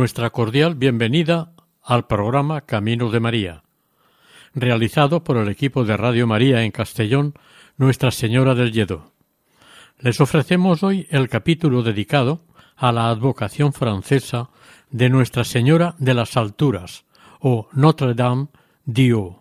Nuestra cordial bienvenida al programa Camino de María, realizado por el equipo de Radio María en Castellón, Nuestra Señora del Lledó. Les ofrecemos hoy el capítulo dedicado a la advocación francesa de Nuestra Señora de las Alturas, o Notre Dame d'Io.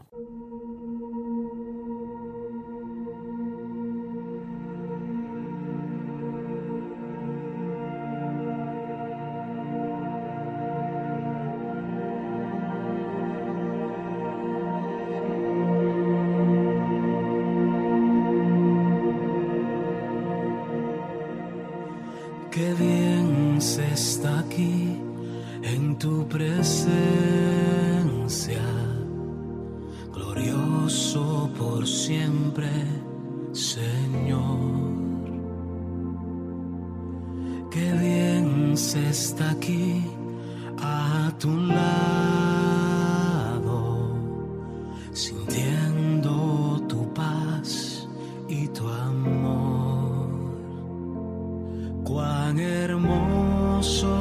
Hermoso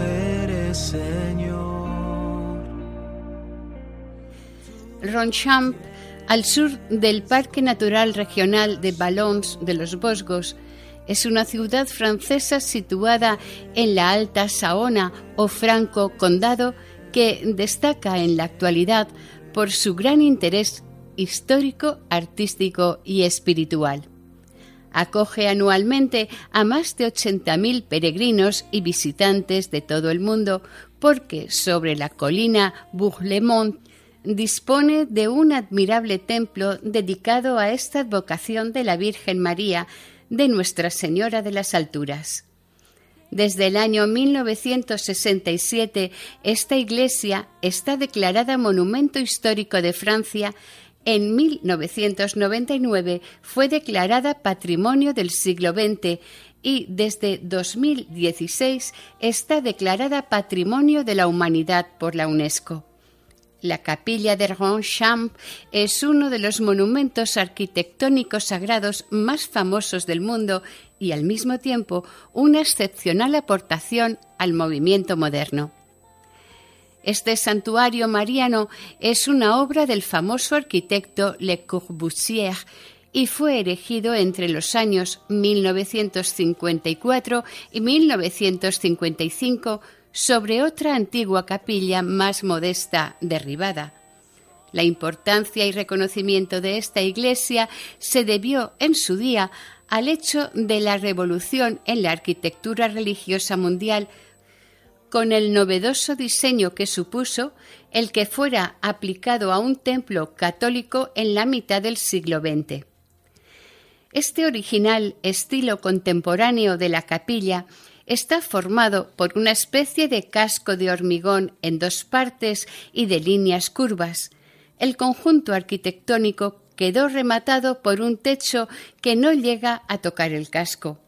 eres, Señor. Ronchamp, al sur del Parque Natural Regional de Ballons de los Vosgos, es una ciudad francesa situada en la Alta Saona o Franco Condado que destaca en la actualidad por su gran interés histórico, artístico y espiritual. Acoge anualmente a más de 80.000 peregrinos y visitantes de todo el mundo porque sobre la colina Bourg-le-Mont dispone de un admirable templo dedicado a esta advocación de la Virgen María de Nuestra Señora de las Alturas. Desde el año 1967, esta iglesia está declarada Monumento Histórico de Francia. En 1999 fue declarada Patrimonio del siglo XX y desde 2016 está declarada Patrimonio de la Humanidad por la UNESCO. La capilla de Ronchamp es uno de los monumentos arquitectónicos sagrados más famosos del mundo y al mismo tiempo una excepcional aportación al movimiento moderno. Este santuario mariano es una obra del famoso arquitecto Le Corbusier y fue erigido entre los años 1954 y 1955 sobre otra antigua capilla más modesta derribada. La importancia y reconocimiento de esta iglesia se debió en su día al hecho de la revolución en la arquitectura religiosa mundial con el novedoso diseño que supuso el que fuera aplicado a un templo católico en la mitad del siglo XX. Este original estilo contemporáneo de la capilla está formado por una especie de casco de hormigón en dos partes y de líneas curvas. El conjunto arquitectónico quedó rematado por un techo que no llega a tocar el casco.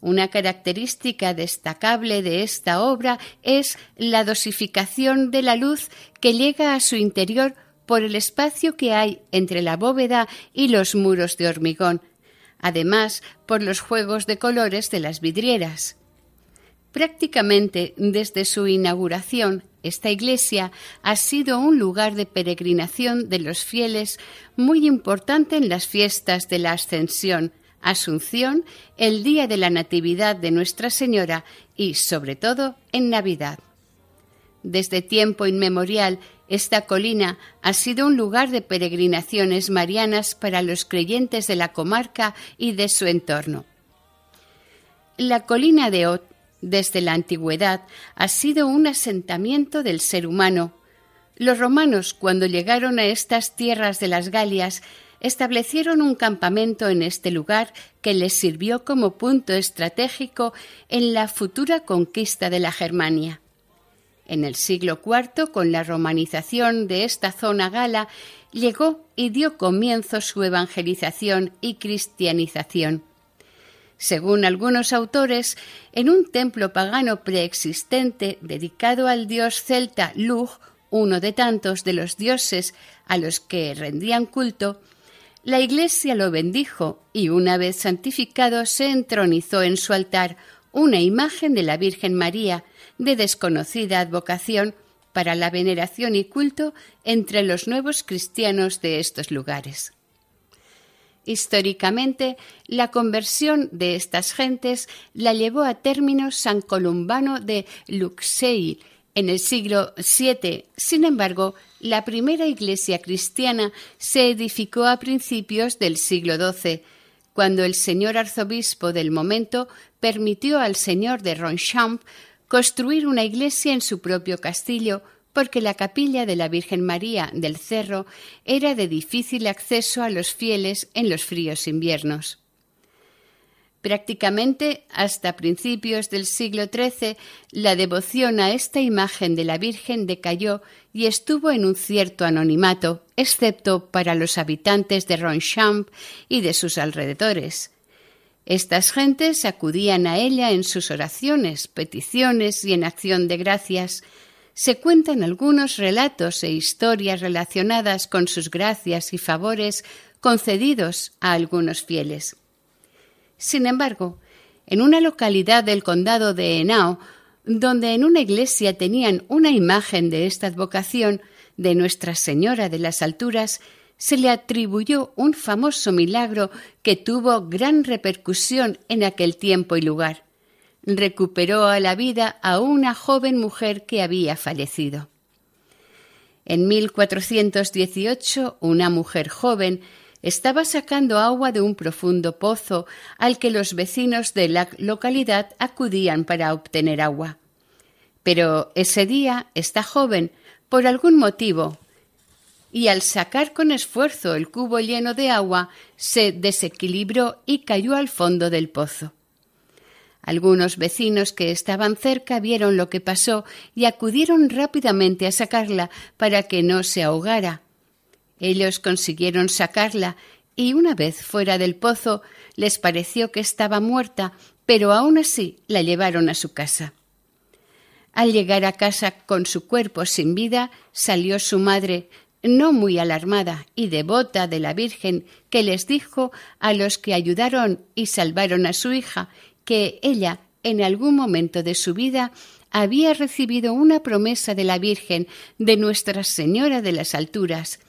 Una característica destacable de esta obra es la dosificación de la luz que llega a su interior por el espacio que hay entre la bóveda y los muros de hormigón, además por los juegos de colores de las vidrieras. Prácticamente desde su inauguración, esta iglesia ha sido un lugar de peregrinación de los fieles muy importante en las fiestas de la Ascensión, Asunción, el día de la Natividad de Nuestra Señora y, sobre todo, en Navidad. Desde tiempo inmemorial, esta colina ha sido un lugar de peregrinaciones marianas para los creyentes de la comarca y de su entorno. La colina de Ot, desde la antigüedad, ha sido un asentamiento del ser humano. Los romanos, cuando llegaron a estas tierras de las Galias, establecieron un campamento en este lugar que les sirvió como punto estratégico en la futura conquista de la Germania. En el siglo IV, con la romanización de esta zona gala, llegó y dio comienzo su evangelización y cristianización. Según algunos autores, en un templo pagano preexistente dedicado al dios celta Lug, uno de tantos de los dioses a los que rendían culto, la Iglesia lo bendijo y una vez santificado se entronizó en su altar una imagen de la Virgen María de desconocida advocación para la veneración y culto entre los nuevos cristianos de estos lugares. Históricamente, la conversión de estas gentes la llevó a término San Columbano de Luxeuil en el siglo VII. Sin embargo, la primera iglesia cristiana se edificó a principios del siglo XII, cuando el señor arzobispo del momento permitió al señor de Ronchamp construir una iglesia en su propio castillo porque la capilla de la Virgen María del Cerro era de difícil acceso a los fieles en los fríos inviernos. Prácticamente hasta principios del siglo XIII, la devoción a esta imagen de la Virgen decayó y estuvo en un cierto anonimato, excepto para los habitantes de Ronchamp y de sus alrededores. Estas gentes acudían a ella en sus oraciones, peticiones y en acción de gracias, se cuentan algunos relatos e historias relacionadas con sus gracias y favores concedidos a algunos fieles. Sin embargo, en una localidad del condado de Henao, donde en una iglesia tenían una imagen de esta advocación de Nuestra Señora de las Alturas, se le atribuyó un famoso milagro que tuvo gran repercusión en aquel tiempo y lugar recuperó a la vida a una joven mujer que había fallecido. En 1418, una mujer joven estaba sacando agua de un profundo pozo al que los vecinos de la localidad acudían para obtener agua. Pero ese día esta joven, por algún motivo, y al sacar con esfuerzo el cubo lleno de agua, se desequilibró y cayó al fondo del pozo. Algunos vecinos que estaban cerca vieron lo que pasó y acudieron rápidamente a sacarla para que no se ahogara. Ellos consiguieron sacarla y una vez fuera del pozo les pareció que estaba muerta, pero aún así la llevaron a su casa. Al llegar a casa con su cuerpo sin vida, salió su madre, no muy alarmada y devota de la Virgen, que les dijo a los que ayudaron y salvaron a su hija que ella en algún momento de su vida había recibido una promesa de la Virgen de Nuestra Señora de las Alturas.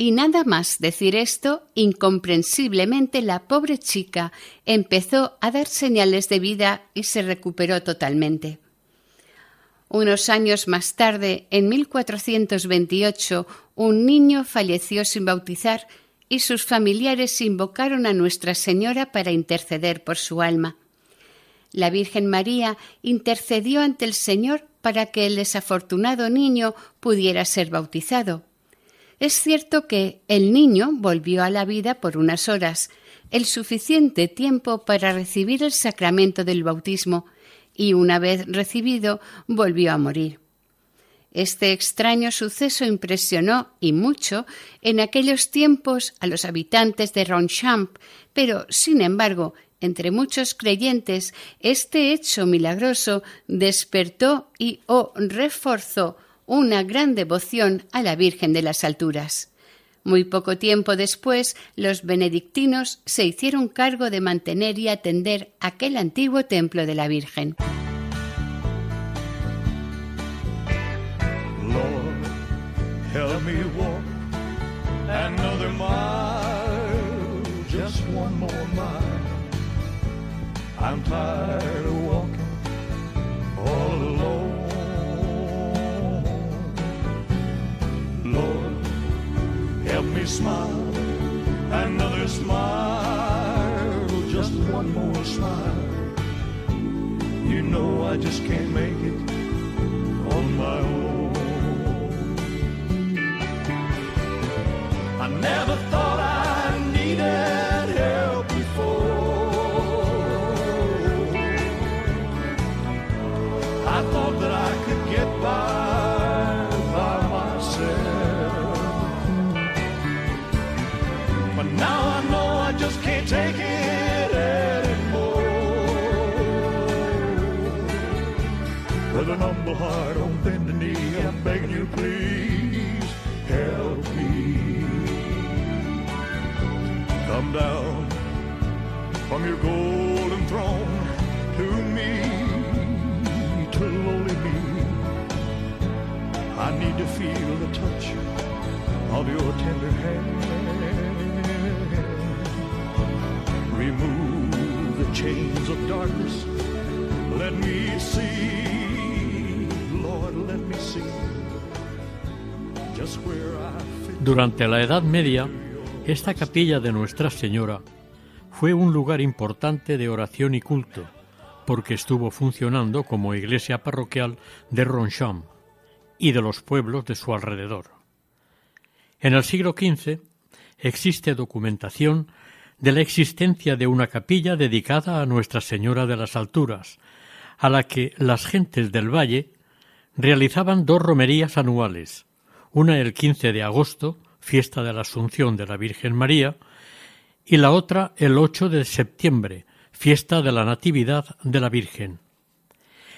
Y nada más decir esto, incomprensiblemente la pobre chica empezó a dar señales de vida y se recuperó totalmente. Unos años más tarde, en 1428, un niño falleció sin bautizar y sus familiares invocaron a Nuestra Señora para interceder por su alma. La Virgen María intercedió ante el Señor para que el desafortunado niño pudiera ser bautizado. Es cierto que el niño volvió a la vida por unas horas, el suficiente tiempo para recibir el sacramento del bautismo, y una vez recibido volvió a morir. Este extraño suceso impresionó y mucho en aquellos tiempos a los habitantes de Ronchamp, pero, sin embargo, entre muchos creyentes, este hecho milagroso despertó y o reforzó una gran devoción a la Virgen de las Alturas. Muy poco tiempo después, los benedictinos se hicieron cargo de mantener y atender aquel antiguo templo de la Virgen. Smile, another smile, just one more smile. You know I just can't make it on my own. I never I just can't take it anymore. With an humble heart on bended knee, I'm begging you, please help me. Come down from your golden throne to me, to lowly me. I need to feel the touch of your tender hand. Durante la Edad Media, esta capilla de Nuestra Señora fue un lugar importante de oración y culto, porque estuvo funcionando como iglesia parroquial de Roncham y de los pueblos de su alrededor. En el siglo XV existe documentación de la existencia de una capilla dedicada a Nuestra Señora de las Alturas, a la que las gentes del valle realizaban dos romerías anuales, una el 15 de agosto, fiesta de la Asunción de la Virgen María, y la otra el 8 de septiembre, fiesta de la Natividad de la Virgen.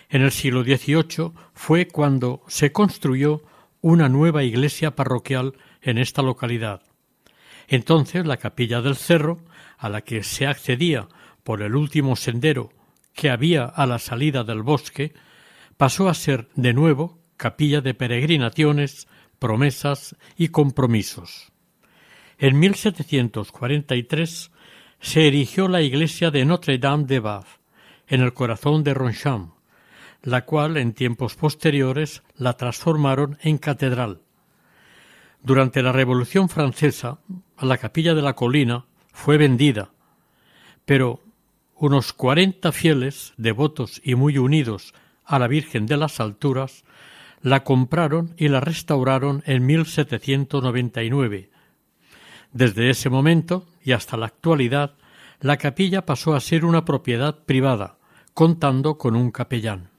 En el siglo XVIII fue cuando se construyó una nueva iglesia parroquial en esta localidad. Entonces la capilla del cerro, a la que se accedía por el último sendero que había a la salida del bosque, pasó a ser de nuevo capilla de peregrinaciones, promesas y compromisos. En 1743 se erigió la iglesia de Notre-Dame de Bath, en el corazón de Roncham, la cual en tiempos posteriores la transformaron en catedral. Durante la Revolución Francesa, la capilla de la colina fue vendida, pero unos cuarenta fieles, devotos y muy unidos a la Virgen de las Alturas, la compraron y la restauraron en 1799. Desde ese momento y hasta la actualidad, la capilla pasó a ser una propiedad privada, contando con un capellán.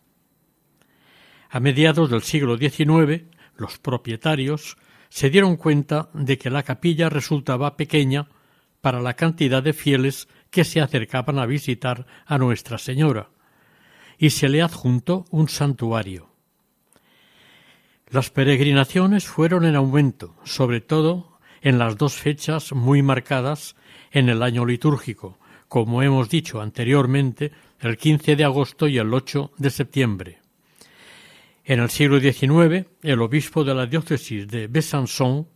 A mediados del siglo XIX, los propietarios se dieron cuenta de que la capilla resultaba pequeña para la cantidad de fieles que se acercaban a visitar a Nuestra Señora, y se le adjuntó un santuario. Las peregrinaciones fueron en aumento, sobre todo en las dos fechas muy marcadas en el año litúrgico, como hemos dicho anteriormente, el 15 de agosto y el 8 de septiembre. En el siglo XIX, el obispo de la diócesis de Besançon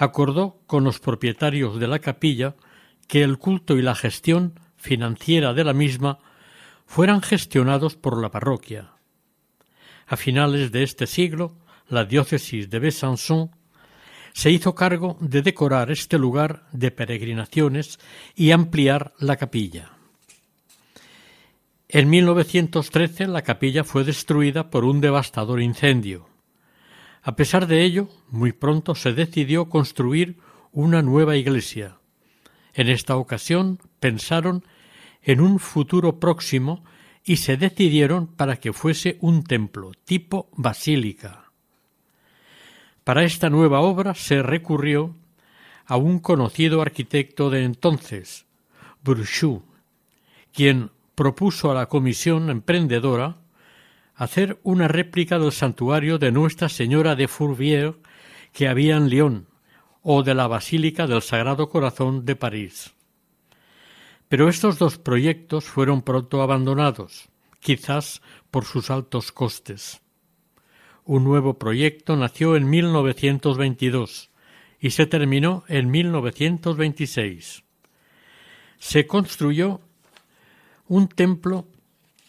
acordó con los propietarios de la capilla que el culto y la gestión financiera de la misma fueran gestionados por la parroquia. A finales de este siglo, la diócesis de Besançon se hizo cargo de decorar este lugar de peregrinaciones y ampliar la capilla. En 1913 la capilla fue destruida por un devastador incendio. A pesar de ello, muy pronto se decidió construir una nueva iglesia. En esta ocasión pensaron en un futuro próximo y se decidieron para que fuese un templo tipo basílica. Para esta nueva obra se recurrió a un conocido arquitecto de entonces, Bruchou, quien propuso a la comisión emprendedora hacer una réplica del santuario de Nuestra Señora de Fourvière que había en Lyon o de la Basílica del Sagrado Corazón de París. Pero estos dos proyectos fueron pronto abandonados, quizás por sus altos costes. Un nuevo proyecto nació en 1922 y se terminó en 1926. Se construyó un templo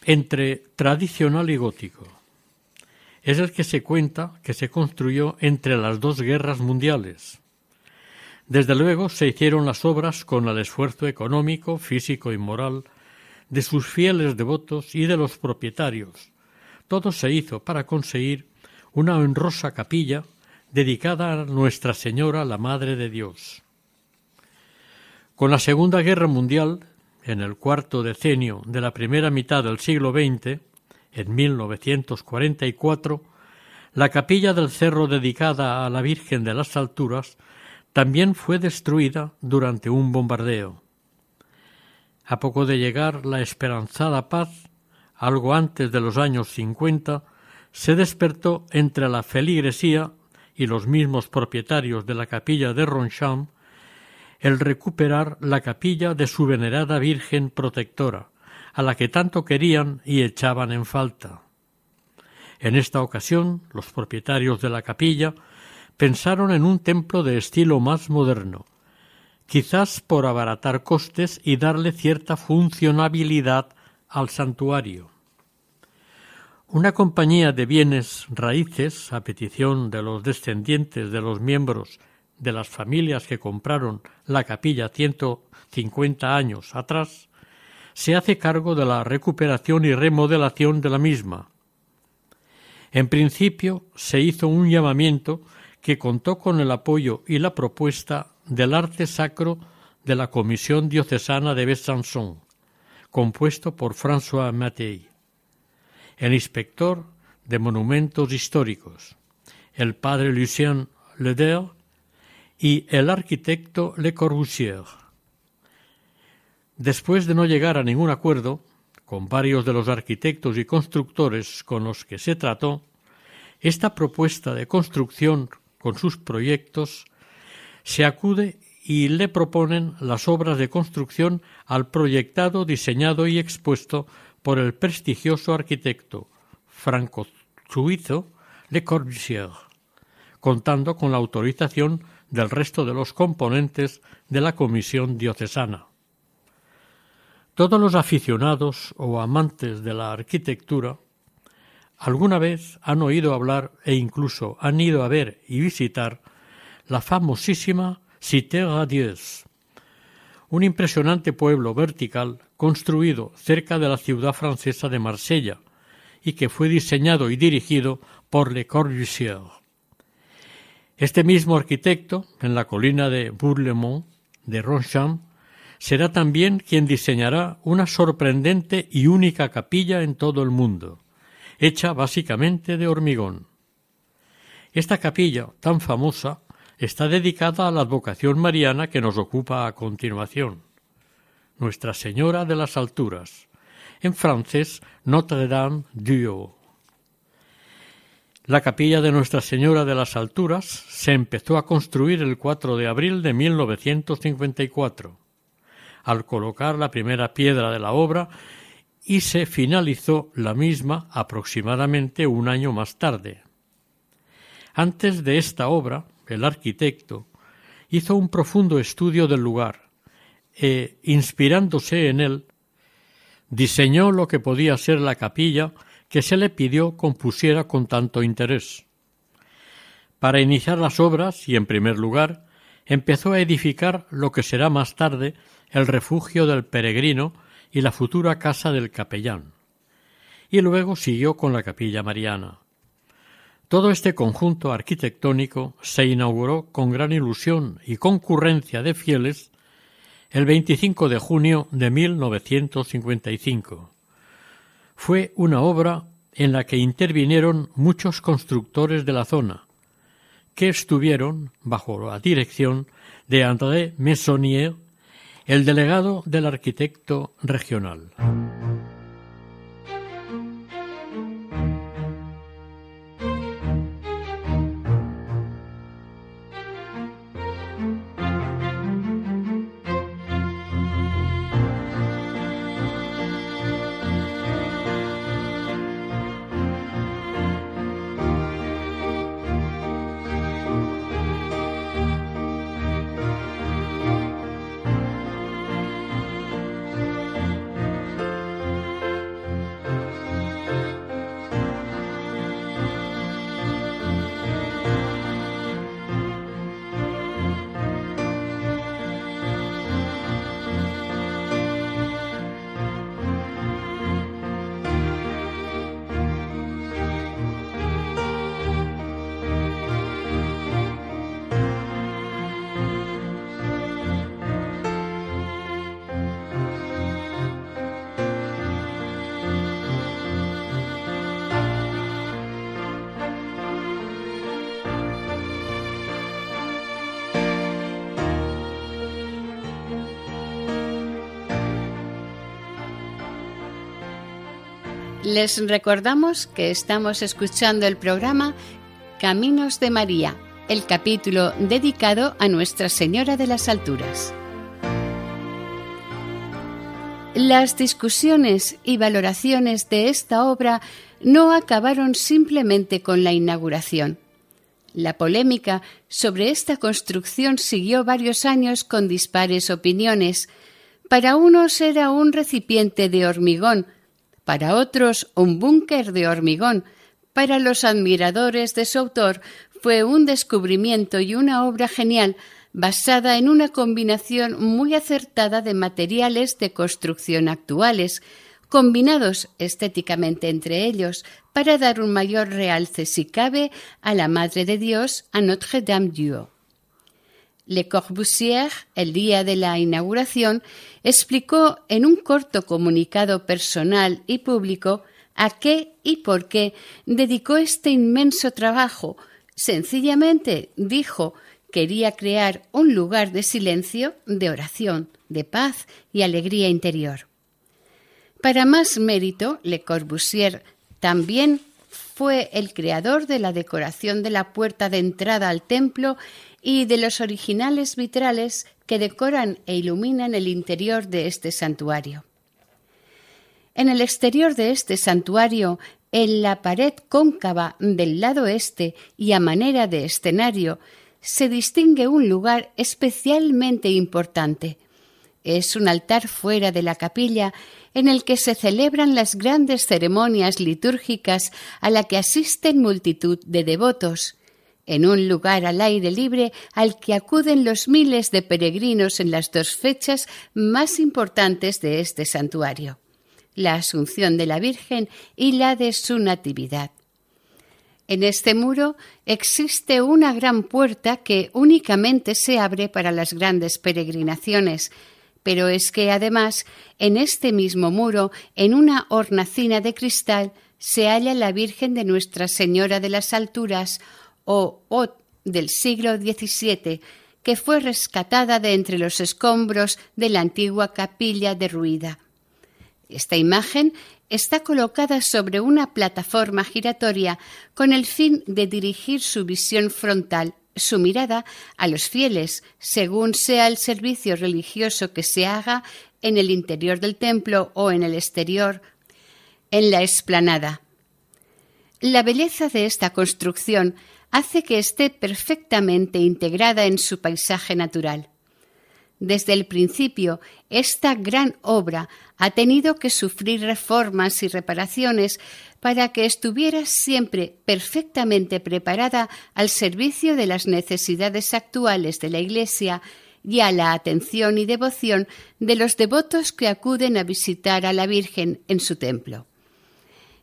entre tradicional y gótico. Es el que se cuenta que se construyó entre las dos guerras mundiales. Desde luego se hicieron las obras con el esfuerzo económico, físico y moral de sus fieles devotos y de los propietarios. Todo se hizo para conseguir una honrosa capilla dedicada a Nuestra Señora, la Madre de Dios. Con la Segunda Guerra Mundial, en el cuarto decenio de la primera mitad del siglo XX, en 1944, la capilla del cerro dedicada a la Virgen de las Alturas también fue destruida durante un bombardeo. A poco de llegar la esperanzada paz, algo antes de los años cincuenta, se despertó entre la feligresía y los mismos propietarios de la capilla de Roncham el recuperar la capilla de su venerada Virgen protectora, a la que tanto querían y echaban en falta. En esta ocasión, los propietarios de la capilla pensaron en un templo de estilo más moderno, quizás por abaratar costes y darle cierta funcionabilidad al santuario. Una compañía de bienes raíces, a petición de los descendientes de los miembros de las familias que compraron la capilla ciento cincuenta años atrás, se hace cargo de la recuperación y remodelación de la misma. En principio se hizo un llamamiento que contó con el apoyo y la propuesta del arte sacro de la Comisión Diocesana de Besançon, compuesto por François Mattei, el inspector de monumentos históricos, el padre Lucien Leder y el arquitecto Le Corbusier. Después de no llegar a ningún acuerdo con varios de los arquitectos y constructores con los que se trató, esta propuesta de construcción con sus proyectos se acude y le proponen las obras de construcción al proyectado, diseñado y expuesto por el prestigioso arquitecto franco-suizo Le Corbusier, contando con la autorización del resto de los componentes de la comisión diocesana. Todos los aficionados o amantes de la arquitectura alguna vez han oído hablar e incluso han ido a ver y visitar la famosísima Cité Radieuse, un impresionante pueblo vertical construido cerca de la ciudad francesa de Marsella y que fue diseñado y dirigido por Le Corbusier. Este mismo arquitecto, en la colina de Bourlemont de Ronchamp, será también quien diseñará una sorprendente y única capilla en todo el mundo, hecha básicamente de hormigón. Esta capilla, tan famosa, está dedicada a la advocación mariana que nos ocupa a continuación. Nuestra Señora de las Alturas, en francés Notre-Dame du Haut. La capilla de Nuestra Señora de las Alturas se empezó a construir el 4 de abril de 1954, al colocar la primera piedra de la obra y se finalizó la misma aproximadamente un año más tarde. Antes de esta obra, el arquitecto, hizo un profundo estudio del lugar e, inspirándose en él, diseñó lo que podía ser la capilla que se le pidió compusiera con tanto interés. Para iniciar las obras y, en primer lugar, empezó a edificar lo que será más tarde el refugio del peregrino y la futura casa del capellán. Y luego siguió con la capilla mariana. Todo este conjunto arquitectónico se inauguró con gran ilusión y concurrencia de fieles el 25 de junio de 1955. Fue una obra en la que intervinieron muchos constructores de la zona, que estuvieron bajo la dirección de André Messonnier, el delegado del arquitecto regional. Les recordamos que estamos escuchando el programa Caminos de María el capítulo dedicado a Nuestra Señora de las Alturas. Las discusiones y valoraciones de esta obra no acabaron simplemente con la inauguración. La polémica sobre esta construcción siguió varios años con dispares opiniones. Para unos era un recipiente de hormigón, para otros un búnker de hormigón, para los admiradores de su autor fue un descubrimiento y una obra genial basada en una combinación muy acertada de materiales de construcción actuales, combinados estéticamente entre ellos para dar un mayor realce, si cabe, a la Madre de Dios, a Notre-Dame-du-Haut. Le Corbusier, el día de la inauguración, explicó en un corto comunicado personal y público a qué y por qué dedicó este inmenso trabajo. Sencillamente dijo quería crear un lugar de silencio, de oración, de paz y alegría interior. Para más mérito, Le Corbusier también fue el creador de la decoración de la puerta de entrada al templo y de los originales vitrales que decoran e iluminan el interior de este santuario. En el exterior de este santuario, en la pared cóncava del lado este y a manera de escenario, se distingue un lugar especialmente importante. Es un altar fuera de la capilla en el que se celebran las grandes ceremonias litúrgicas a la que asisten multitud de devotos, en un lugar al aire libre al que acuden los miles de peregrinos en las dos fechas más importantes de este santuario, la Asunción de la Virgen y la de su Natividad. En este muro existe una gran puerta que únicamente se abre para las grandes peregrinaciones, pero es que además en este mismo muro, en una hornacina de cristal, se halla la Virgen de Nuestra Señora de las Alturas o Ot del siglo XVII, que fue rescatada de entre los escombros de la antigua capilla derruida. Esta imagen está colocada sobre una plataforma giratoria con el fin de dirigir su visión frontal, su mirada, a los fieles, según sea el servicio religioso que se haga en el interior del templo o en el exterior, en la explanada. La belleza de esta construcción hace que esté perfectamente integrada en su paisaje natural. Desde el principio, esta gran obra ha tenido que sufrir reformas y reparaciones para que estuviera siempre perfectamente preparada al servicio de las necesidades actuales de la Iglesia y a la atención y devoción de los devotos que acuden a visitar a la Virgen en su templo.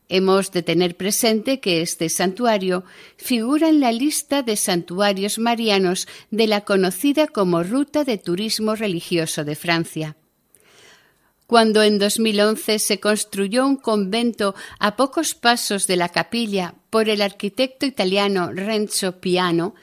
Hemos de tener presente que este santuario figura en la lista de santuarios marianos de la conocida como Ruta de Turismo Religioso de Francia. Cuando en 2011 se construyó un convento a pocos pasos de la capilla por el arquitecto italiano Renzo Piano,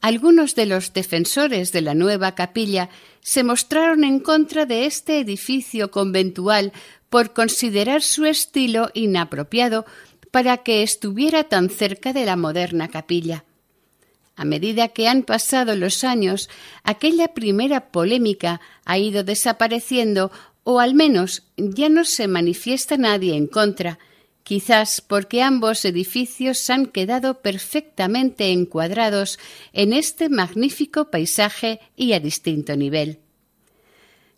algunos de los defensores de la nueva capilla se mostraron en contra de este edificio conventual por considerar su estilo inapropiado para que estuviera tan cerca de la moderna capilla. A medida que han pasado los años, aquella primera polémica ha ido desapareciendo o al menos ya no se manifiesta nadie en contra, quizás porque ambos edificios han quedado perfectamente encuadrados en este magnífico paisaje y a distinto nivel.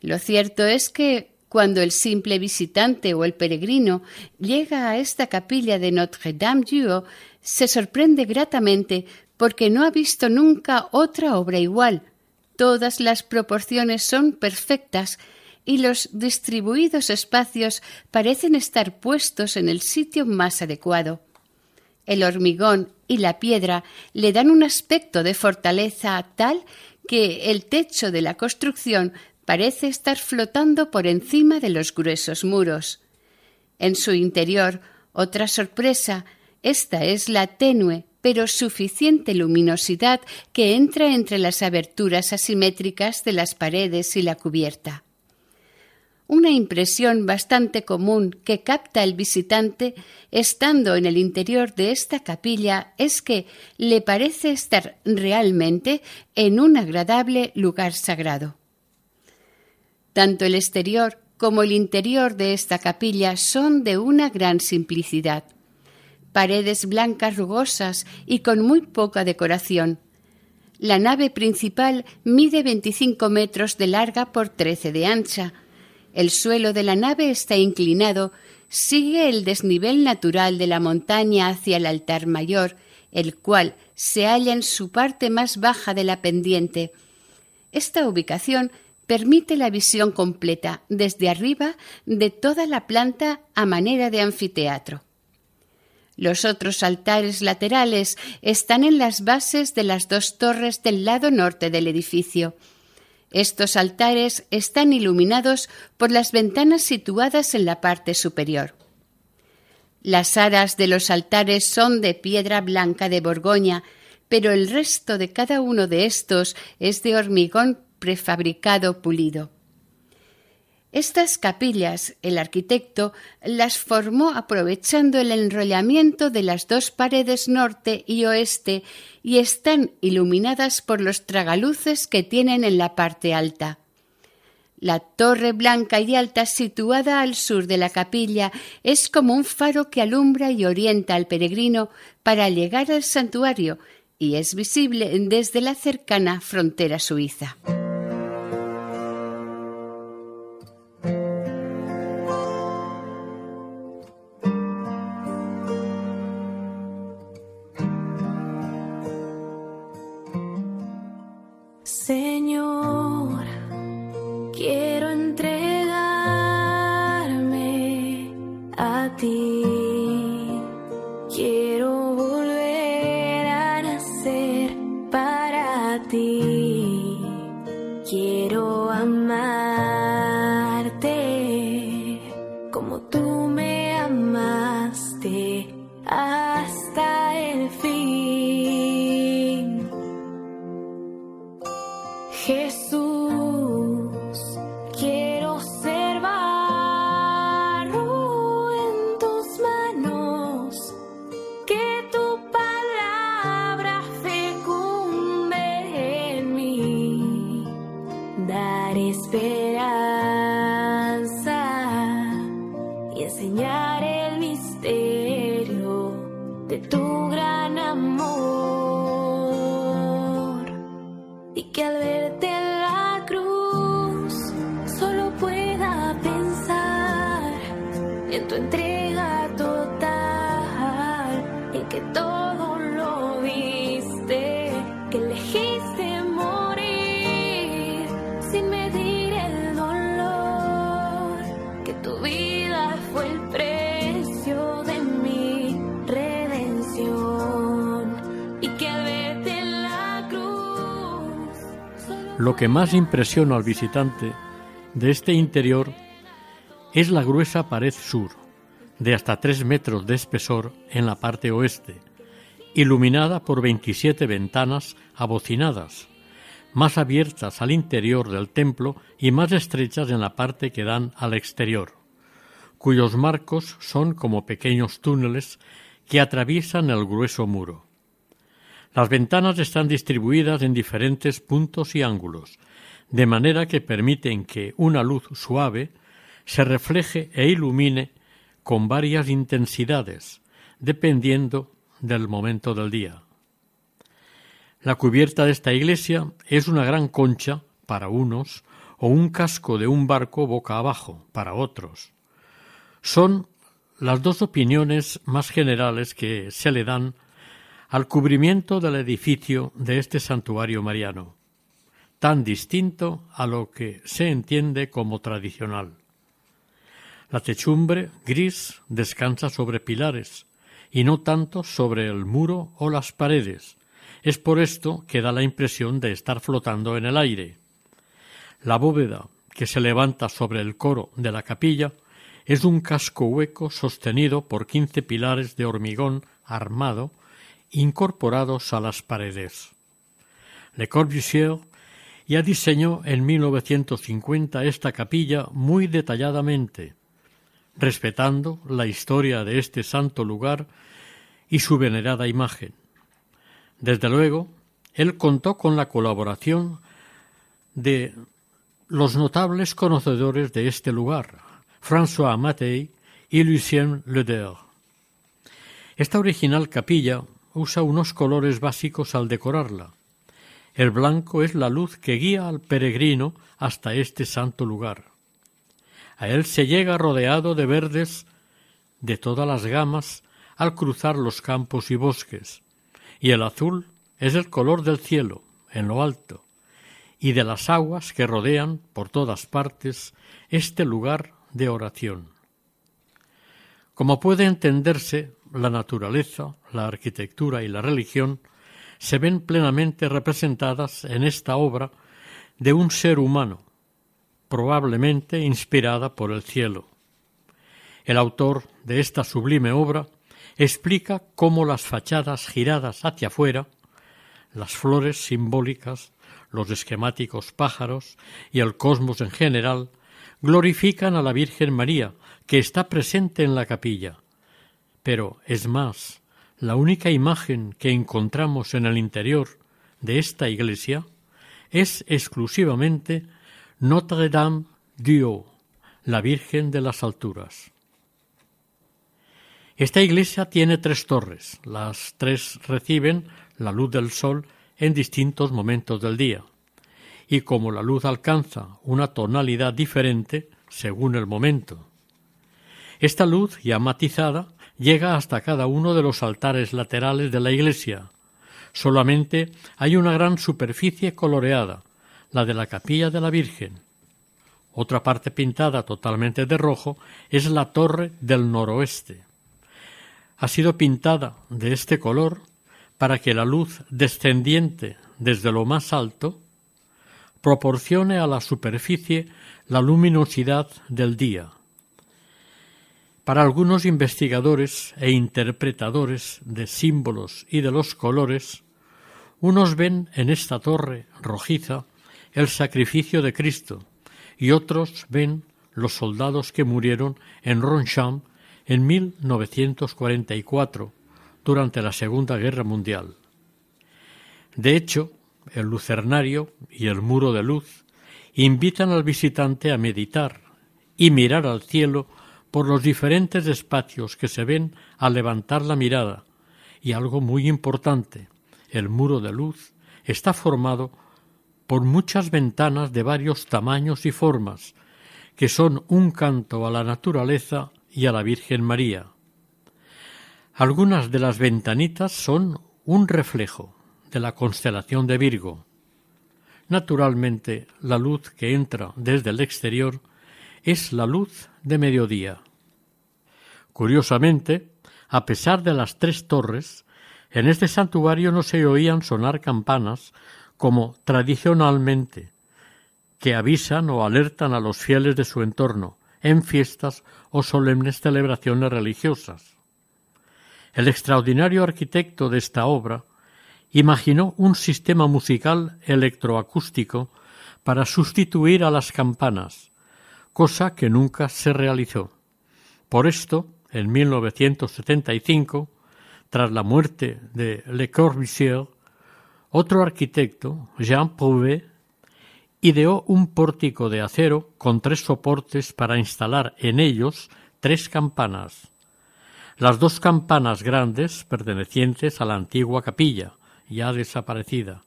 Lo cierto es que cuando el simple visitante o el peregrino llega a esta capilla de Notre-Dame-du-Haut, se sorprende gratamente porque no ha visto nunca otra obra igual. Todas las proporciones son perfectas y los distribuidos espacios parecen estar puestos en el sitio más adecuado. El hormigón y la piedra le dan un aspecto de fortaleza tal que el techo de la construcción parece estar flotando por encima de los gruesos muros. En su interior, otra sorpresa, esta es la tenue pero suficiente luminosidad que entra entre las aberturas asimétricas de las paredes y la cubierta. Una impresión bastante común que capta el visitante estando en el interior de esta capilla es que le parece estar realmente en un agradable lugar sagrado. Tanto el exterior como el interior de esta capilla son de una gran simplicidad. Paredes blancas rugosas y con muy poca decoración. La nave principal mide 25 metros de larga por 13 de ancha. El suelo de la nave está inclinado, sigue el desnivel natural de la montaña hacia el altar mayor, el cual se halla en su parte más baja de la pendiente. Esta ubicación permite la visión completa desde arriba de toda la planta a manera de anfiteatro. Los otros altares laterales están en las bases de las dos torres del lado norte del edificio. Estos altares están iluminados por las ventanas situadas en la parte superior. Las aras de los altares son de piedra blanca de Borgoña, pero el resto de cada uno de estos es de hormigón prefabricado pulido. Estas capillas el arquitecto las formó aprovechando el enrollamiento de las dos paredes norte y oeste y están iluminadas por los tragaluces que tienen en la parte alta. La torre blanca y alta situada al sur de la capilla es como un faro que alumbra y orienta al peregrino para llegar al santuario y es visible desde la cercana frontera suiza. Lo que más impresiona al visitante de este interior es la gruesa pared sur, de hasta tres metros de espesor en la parte oeste, iluminada por 27 ventanas abocinadas, más abiertas al interior del templo y más estrechas en la parte que dan al exterior, cuyos marcos son como pequeños túneles que atraviesan el grueso muro. Las ventanas están distribuidas en diferentes puntos y ángulos, de manera que permiten que una luz suave se refleje e ilumine con varias intensidades, dependiendo del momento del día. La cubierta de esta iglesia es una gran concha para unos o un casco de un barco boca abajo para otros. Son las dos opiniones más generales que se le dan al cubrimiento del edificio de este santuario mariano, tan distinto a lo que se entiende como tradicional. La techumbre gris descansa sobre pilares y no tanto sobre el muro o las paredes. Es por esto que da la impresión de estar flotando en el aire. La bóveda que se levanta sobre el coro de la capilla es un casco hueco sostenido por quince pilares de hormigón armado incorporados a las paredes. Le Corbusier ya diseñó en 1950 esta capilla muy detalladamente, respetando la historia de este santo lugar y su venerada imagen. Desde luego, él contó con la colaboración de los notables conocedores de este lugar, François Mattei y Lucien Leder. Esta original capilla usa unos colores básicos al decorarla. El blanco es la luz que guía al peregrino hasta este santo lugar. A él se llega rodeado de verdes de todas las gamas al cruzar los campos y bosques, y el azul es el color del cielo, en lo alto, y de las aguas que rodean por todas partes este lugar de oración. Como puede entenderse, la naturaleza, la arquitectura y la religión se ven plenamente representadas en esta obra de un ser humano, probablemente inspirada por el cielo. El autor de esta sublime obra explica cómo las fachadas giradas hacia afuera, las flores simbólicas, los esquemáticos pájaros y el cosmos en general glorifican a la Virgen María, que está presente en la capilla. Pero es más, la única imagen que encontramos en el interior de esta iglesia es exclusivamente Notre Dame du la Virgen de las Alturas. Esta iglesia tiene tres torres. Las tres reciben la luz del sol en distintos momentos del día. Y como la luz alcanza una tonalidad diferente según el momento. Esta luz, ya matizada, llega hasta cada uno de los altares laterales de la iglesia. Solamente hay una gran superficie coloreada, la de la capilla de la Virgen. Otra parte pintada totalmente de rojo es la torre del noroeste. Ha sido pintada de este color para que la luz descendiente desde lo más alto proporcione a la superficie la luminosidad del día. Para algunos investigadores e interpretadores de símbolos y de los colores, unos ven en esta torre rojiza el sacrificio de Cristo y otros ven los soldados que murieron en Ronchamp en 1944 durante la Segunda Guerra Mundial. De hecho, el lucernario y el muro de luz invitan al visitante a meditar y mirar al cielo por los diferentes espacios que se ven al levantar la mirada. Y algo muy importante, el muro de luz está formado por muchas ventanas de varios tamaños y formas, que son un canto a la naturaleza y a la Virgen María. Algunas de las ventanitas son un reflejo de la constelación de Virgo. Naturalmente, la luz que entra desde el exterior es la luz de mediodía. Curiosamente, a pesar de las tres torres, en este santuario no se oían sonar campanas como tradicionalmente, que avisan o alertan a los fieles de su entorno en fiestas o solemnes celebraciones religiosas. El extraordinario arquitecto de esta obra imaginó un sistema musical electroacústico para sustituir a las campanas, cosa que nunca se realizó. Por esto, en 1975, tras la muerte de Le Corbusier, otro arquitecto, Jean Prouvé, ideó un pórtico de acero con tres soportes para instalar en ellos tres campanas, las dos campanas grandes pertenecientes a la antigua capilla, ya desaparecida,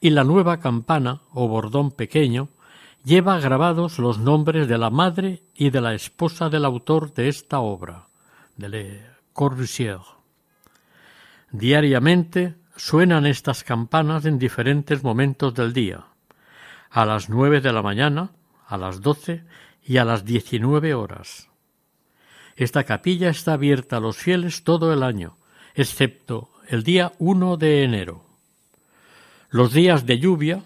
y la nueva campana o bordón pequeño lleva grabados los nombres de la madre y de la esposa del autor de esta obra, de Le Corbusier. Diariamente suenan estas campanas en diferentes momentos del día, a las nueve de la mañana, a las doce y a las diecinueve horas. Esta capilla está abierta a los fieles todo el año, excepto el día 1 de enero. Los días de lluvia,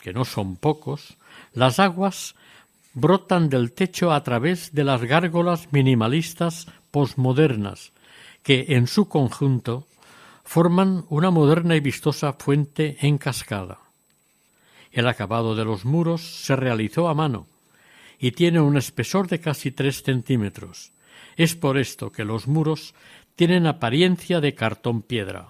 que no son pocos, las aguas brotan del techo a través de las gárgolas minimalistas posmodernas, que en su conjunto forman una moderna y vistosa fuente en cascada. El acabado de los muros se realizó a mano y tiene un espesor de casi tres centímetros. Es por esto que los muros tienen apariencia de cartón piedra.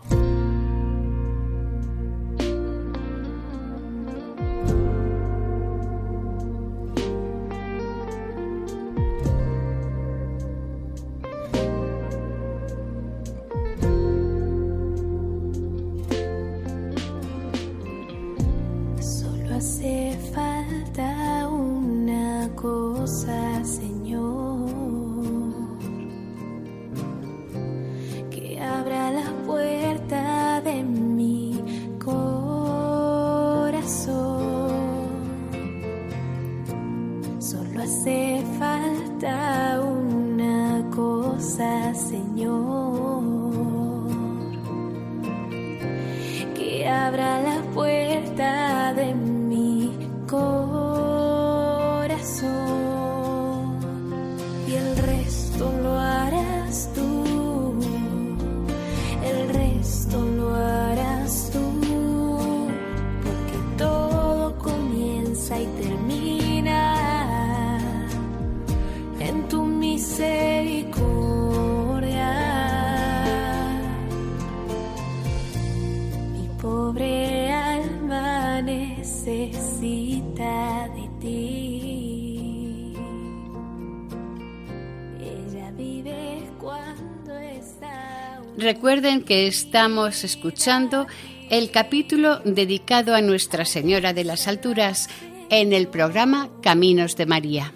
Recuerden que estamos escuchando el capítulo dedicado a Nuestra Señora de las Alturas en el programa Caminos de María.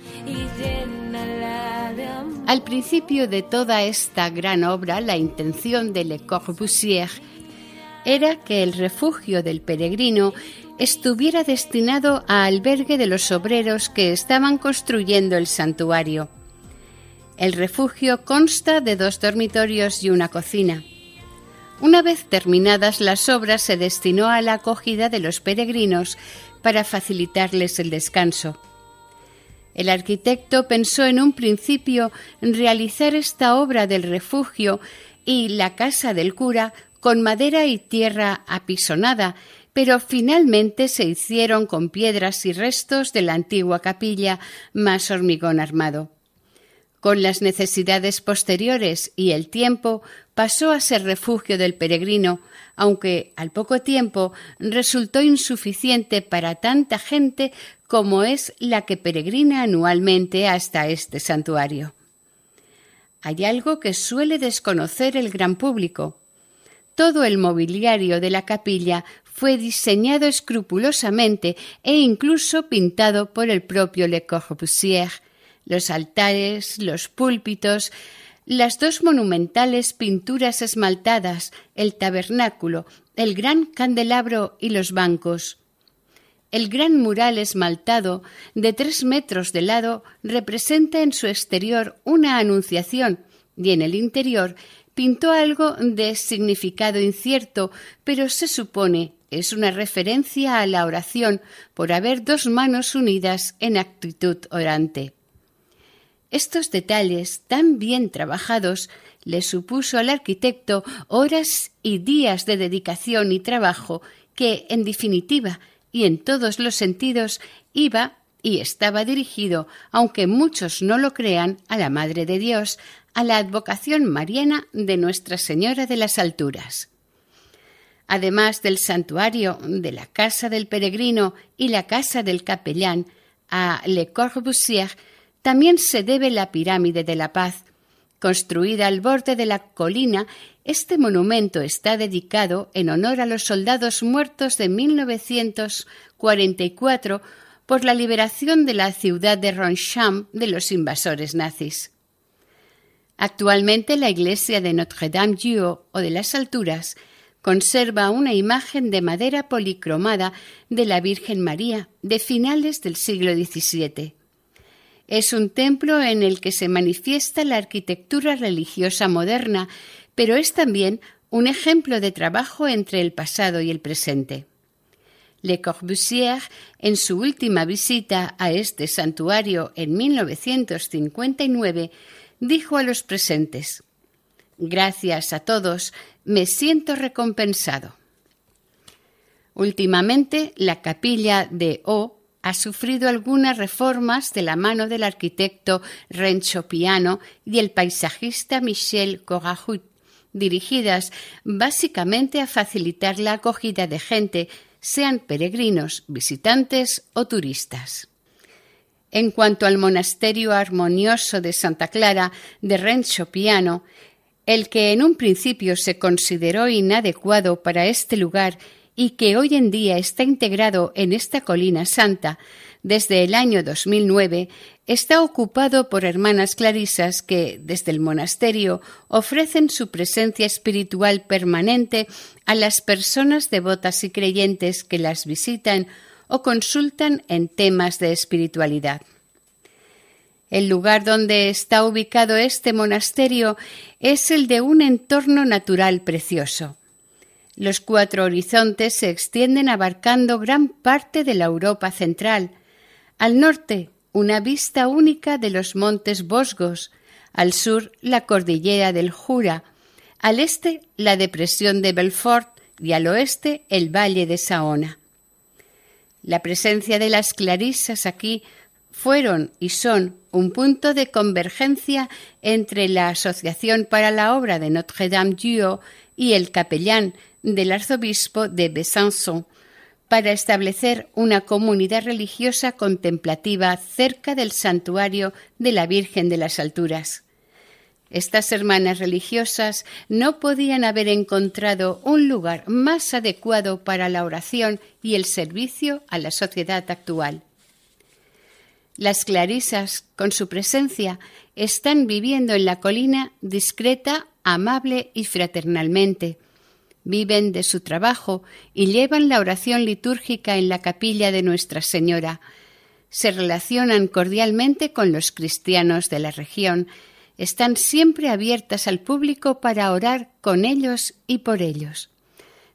Al principio de toda esta gran obra, la intención de Le Corbusier era que el refugio del peregrino estuviera destinado a albergue de los obreros que estaban construyendo el santuario. El refugio consta de dos dormitorios y una cocina. Una vez terminadas las obras se destinó a la acogida de los peregrinos para facilitarles el descanso. El arquitecto pensó en un principio realizar esta obra del refugio y la casa del cura con madera y tierra apisonada, pero finalmente se hicieron con piedras y restos de la antigua capilla más hormigón armado. Con las necesidades posteriores y el tiempo pasó a ser refugio del peregrino, aunque al poco tiempo resultó insuficiente para tanta gente como es la que peregrina anualmente hasta este santuario. Hay algo que suele desconocer el gran público. Todo el mobiliario de la capilla fue diseñado escrupulosamente e incluso pintado por el propio Le Corbusier, los altares, los púlpitos, las dos monumentales pinturas esmaltadas, el tabernáculo, el gran candelabro y los bancos. El gran mural esmaltado de tres metros de lado representa en su exterior una anunciación y en el interior pintó algo de significado incierto, pero se supone es una referencia a la oración por haber dos manos unidas en actitud orante. Estos detalles tan bien trabajados le supuso al arquitecto horas y días de dedicación y trabajo que, en definitiva y en todos los sentidos, iba y estaba dirigido, aunque muchos no lo crean, a la Madre de Dios, a la advocación mariana de Nuestra Señora de las Alturas. Además del santuario, de la casa del peregrino y la casa del capellán, a Le Corbusier también se debe la pirámide de la paz. Construida al borde de la colina, este monumento está dedicado en honor a los soldados muertos de 1944 por la liberación de la ciudad de Roncham de los invasores nazis. Actualmente la iglesia de Notre-Dame-Dieu o de las Alturas conserva una imagen de madera policromada de la Virgen María de finales del siglo XVII. Es un templo en el que se manifiesta la arquitectura religiosa moderna, pero es también un ejemplo de trabajo entre el pasado y el presente. Le Corbusier, en su última visita a este santuario en 1959, dijo a los presentes Gracias a todos, me siento recompensado. Últimamente, la capilla de O ha sufrido algunas reformas de la mano del arquitecto Renzo Piano y el paisajista Michel Corajut, dirigidas básicamente a facilitar la acogida de gente, sean peregrinos, visitantes o turistas. En cuanto al monasterio armonioso de Santa Clara de Renzo Piano, el que en un principio se consideró inadecuado para este lugar y que hoy en día está integrado en esta colina santa desde el año 2009, está ocupado por hermanas clarisas que, desde el monasterio, ofrecen su presencia espiritual permanente a las personas devotas y creyentes que las visitan o consultan en temas de espiritualidad. El lugar donde está ubicado este monasterio es el de un entorno natural precioso. Los cuatro horizontes se extienden abarcando gran parte de la Europa central. Al norte, una vista única de los montes Vosgos, al sur, la cordillera del Jura, al este, la depresión de Belfort y al oeste, el valle de Saona. La presencia de las clarisas aquí fueron y son un punto de convergencia entre la Asociación para la Obra de Notre-Dame-du-Haut y el capellán del arzobispo de Besançon para establecer una comunidad religiosa contemplativa cerca del santuario de la Virgen de las Alturas. Estas hermanas religiosas no podían haber encontrado un lugar más adecuado para la oración y el servicio a la sociedad actual. Las clarisas, con su presencia, están viviendo en la colina discreta, amable y fraternalmente, viven de su trabajo y llevan la oración litúrgica en la capilla de Nuestra Señora. Se relacionan cordialmente con los cristianos de la región, están siempre abiertas al público para orar con ellos y por ellos.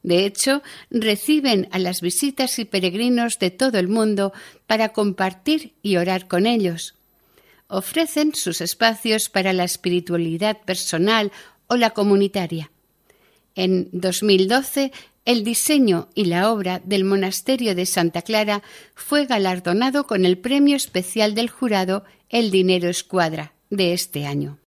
De hecho, reciben a las visitas y peregrinos de todo el mundo para compartir y orar con ellos. Ofrecen sus espacios para la espiritualidad personal o la comunitaria. En 2012, el diseño y la obra del monasterio de Santa Clara fue galardonado con el premio especial del jurado El Dinero Escuadra de este año.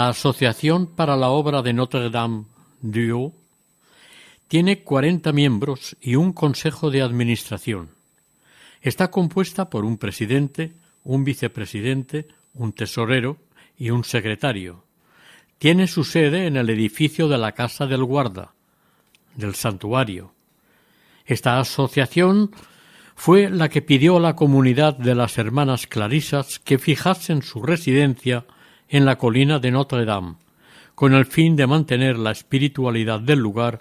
La Asociación para la Obra de Notre-Dame du tiene 40 miembros y un consejo de administración. Está compuesta por un presidente, un vicepresidente, un tesorero y un secretario. Tiene su sede en el edificio de la Casa del Guarda, del santuario. Esta asociación fue la que pidió a la comunidad de las hermanas clarisas que fijasen su residencia en la colina de Notre Dame, con el fin de mantener la espiritualidad del lugar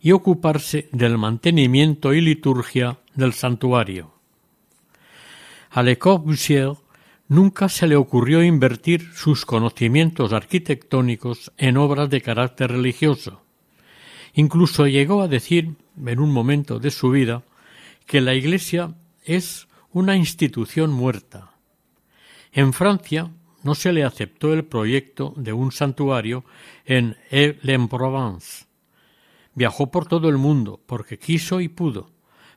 y ocuparse del mantenimiento y liturgia del santuario. A Le Corbusier nunca se le ocurrió invertir sus conocimientos arquitectónicos en obras de carácter religioso. Incluso llegó a decir, en un momento de su vida, que la Iglesia es una institución muerta. En Francia no se le aceptó el proyecto de un santuario en Aix-en-Provence. Viajó por todo el mundo porque quiso y pudo,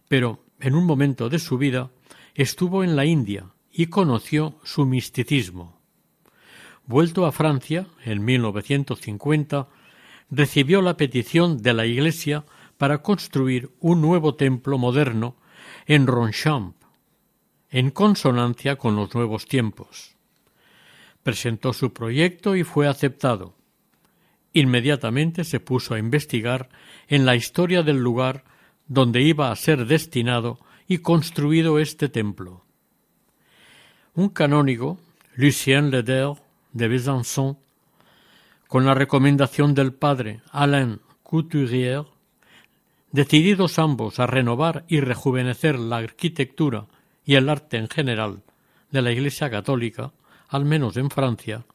pero en un momento de su vida estuvo en la India y conoció su misticismo. Vuelto a Francia en 1950, recibió la petición de la Iglesia para construir un nuevo templo moderno en Ronchamp, en consonancia con los nuevos tiempos. Presentó su proyecto y fue aceptado. Inmediatamente se puso a investigar en la historia del lugar donde iba a ser destinado y construido este templo. Un canónigo, Lucien Leder, de Besançon, con la recomendación del padre Alain Couturier, decididos ambos a renovar y rejuvenecer la arquitectura y el arte en general de la Iglesia católica, al menos en Francia,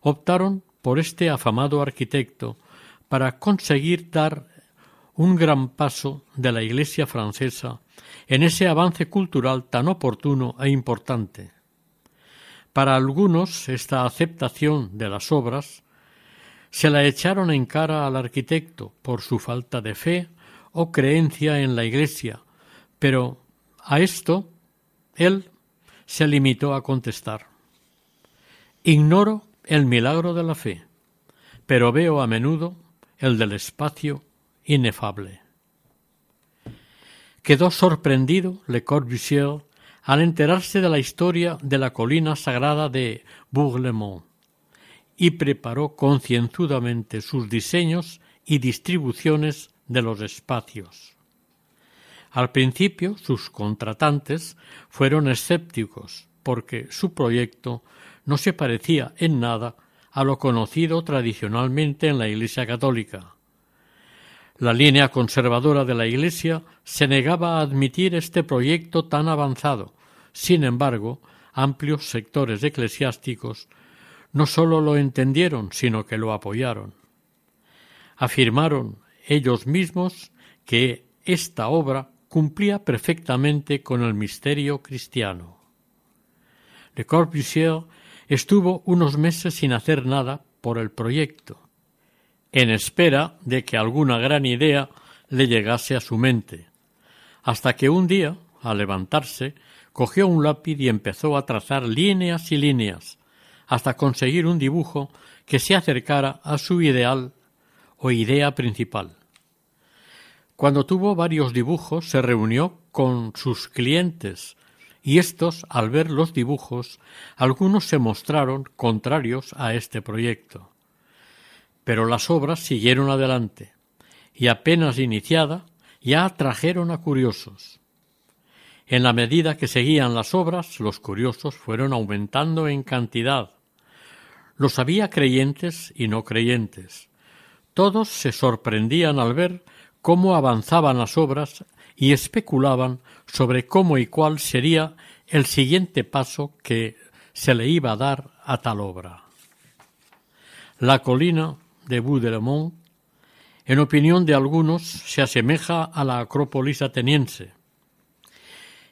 optaron por este afamado arquitecto para conseguir dar un gran paso de la Iglesia francesa en ese avance cultural tan oportuno e importante. Para algunos esta aceptación de las obras se la echaron en cara al arquitecto por su falta de fe o creencia en la Iglesia, pero a esto él se limitó a contestar Ignoro el milagro de la fe, pero veo a menudo el del espacio inefable. Quedó sorprendido Le Corbusier al enterarse de la historia de la colina sagrada de Bourg-le-Mont y preparó concienzudamente sus diseños y distribuciones de los espacios. Al principio sus contratantes fueron escépticos porque su proyecto no se parecía en nada a lo conocido tradicionalmente en la Iglesia católica. La línea conservadora de la Iglesia se negaba a admitir este proyecto tan avanzado. Sin embargo, amplios sectores eclesiásticos no sólo lo entendieron, sino que lo apoyaron. Afirmaron ellos mismos que esta obra cumplía perfectamente con el misterio cristiano. Le Corbusier estuvo unos meses sin hacer nada por el proyecto, en espera de que alguna gran idea le llegase a su mente, hasta que un día, al levantarse, cogió un lápiz y empezó a trazar líneas y líneas, hasta conseguir un dibujo que se acercara a su ideal o idea principal. Cuando tuvo varios dibujos, se reunió con sus clientes y estos, al ver los dibujos, algunos se mostraron contrarios a este proyecto. Pero las obras siguieron adelante y apenas iniciada ya atrajeron a curiosos. En la medida que seguían las obras, los curiosos fueron aumentando en cantidad. Los había creyentes y no creyentes. Todos se sorprendían al ver cómo avanzaban las obras y especulaban sobre cómo y cuál sería el siguiente paso que se le iba a dar a tal obra. La colina de Boudelemont, en opinión de algunos, se asemeja a la Acrópolis ateniense.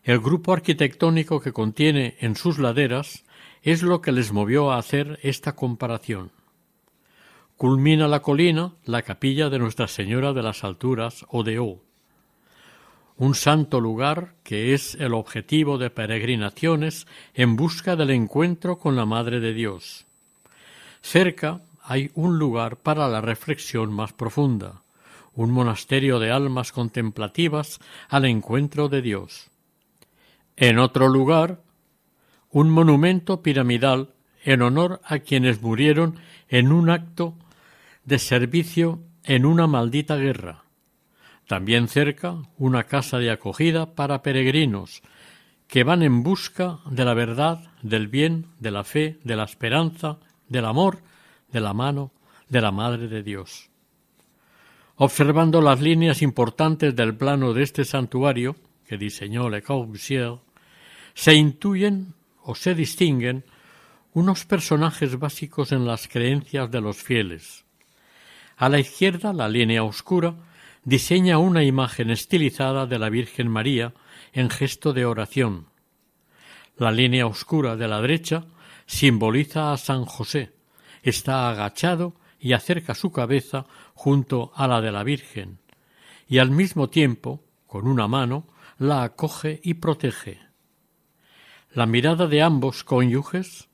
El grupo arquitectónico que contiene en sus laderas es lo que les movió a hacer esta comparación culmina la colina la capilla de Nuestra Señora de las Alturas o de O, un santo lugar que es el objetivo de peregrinaciones en busca del encuentro con la Madre de Dios. Cerca hay un lugar para la reflexión más profunda, un monasterio de almas contemplativas al encuentro de Dios. En otro lugar, un monumento piramidal en honor a quienes murieron en un acto de servicio en una maldita guerra. También cerca una casa de acogida para peregrinos que van en busca de la verdad, del bien, de la fe, de la esperanza, del amor, de la mano de la Madre de Dios. Observando las líneas importantes del plano de este santuario que diseñó Le Corbusier, se intuyen o se distinguen unos personajes básicos en las creencias de los fieles. A la izquierda, la línea oscura diseña una imagen estilizada de la Virgen María en gesto de oración. La línea oscura de la derecha simboliza a San José. Está agachado y acerca su cabeza junto a la de la Virgen, y al mismo tiempo, con una mano, la acoge y protege. La mirada de ambos cónyuges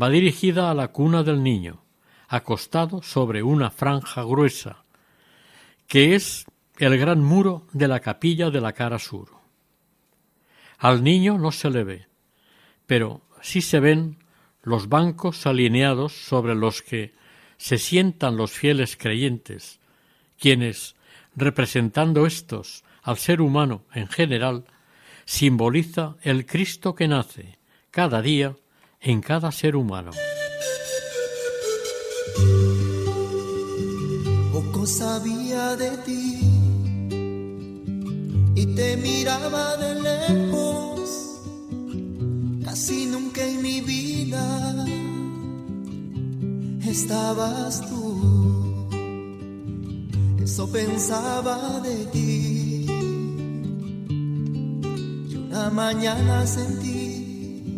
va dirigida a la cuna del niño, acostado sobre una franja gruesa, que es el gran muro de la capilla de la cara sur. Al niño no se le ve, pero sí se ven los bancos alineados sobre los que se sientan los fieles creyentes, quienes, representando estos al ser humano en general, simboliza el Cristo que nace cada día en cada ser humano. Poco sabía de ti y te miraba de lejos, casi nunca en mi vida estabas tú. Eso pensaba de ti. Y una mañana sentí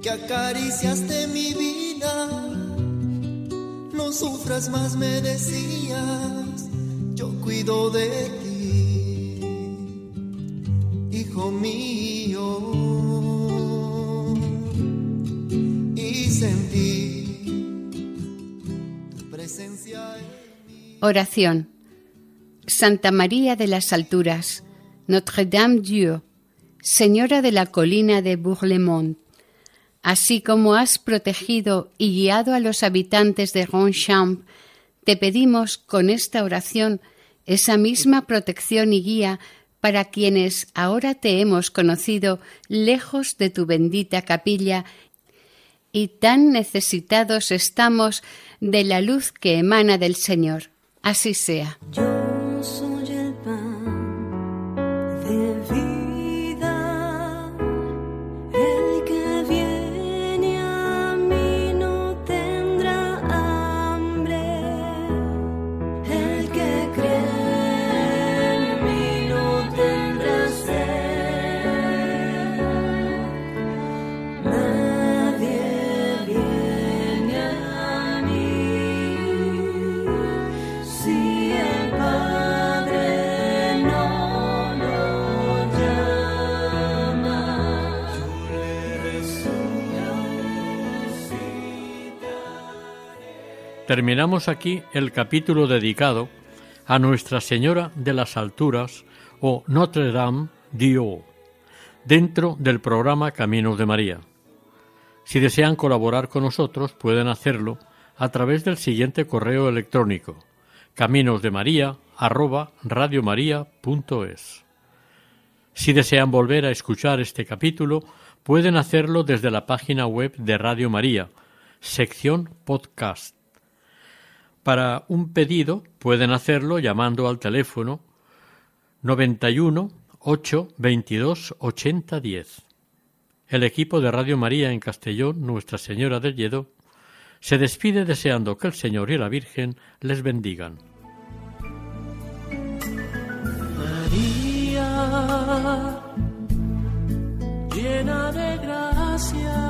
que acariciaste mi vida. Sufras más, me decías, yo cuido de ti, hijo mío. Y sentí tu presencia. Oración. Santa María de las Alturas, Notre-Dame Dieu, Señora de la colina de Bourlemont, así como has protegido y guiado a los habitantes de Ronchamp, te pedimos con esta oración esa misma protección y guía para quienes ahora te hemos conocido lejos de tu bendita capilla y tan necesitados estamos de la luz que emana del Señor. Así sea. Terminamos aquí el capítulo dedicado a Nuestra Señora de las Alturas o Notre Dame Dieu, dentro del programa Caminos de María. Si desean colaborar con nosotros, pueden hacerlo a través del siguiente correo electrónico caminosdemaria@radiomaria.es. Si desean volver a escuchar este capítulo, pueden hacerlo desde la página web de Radio María, sección podcast. Para un pedido pueden hacerlo llamando al teléfono 91 8 22 80 10. El equipo de Radio María en Castellón, Nuestra Señora del Lledó, se despide deseando que el Señor y la Virgen les bendigan. María, llena de gracia,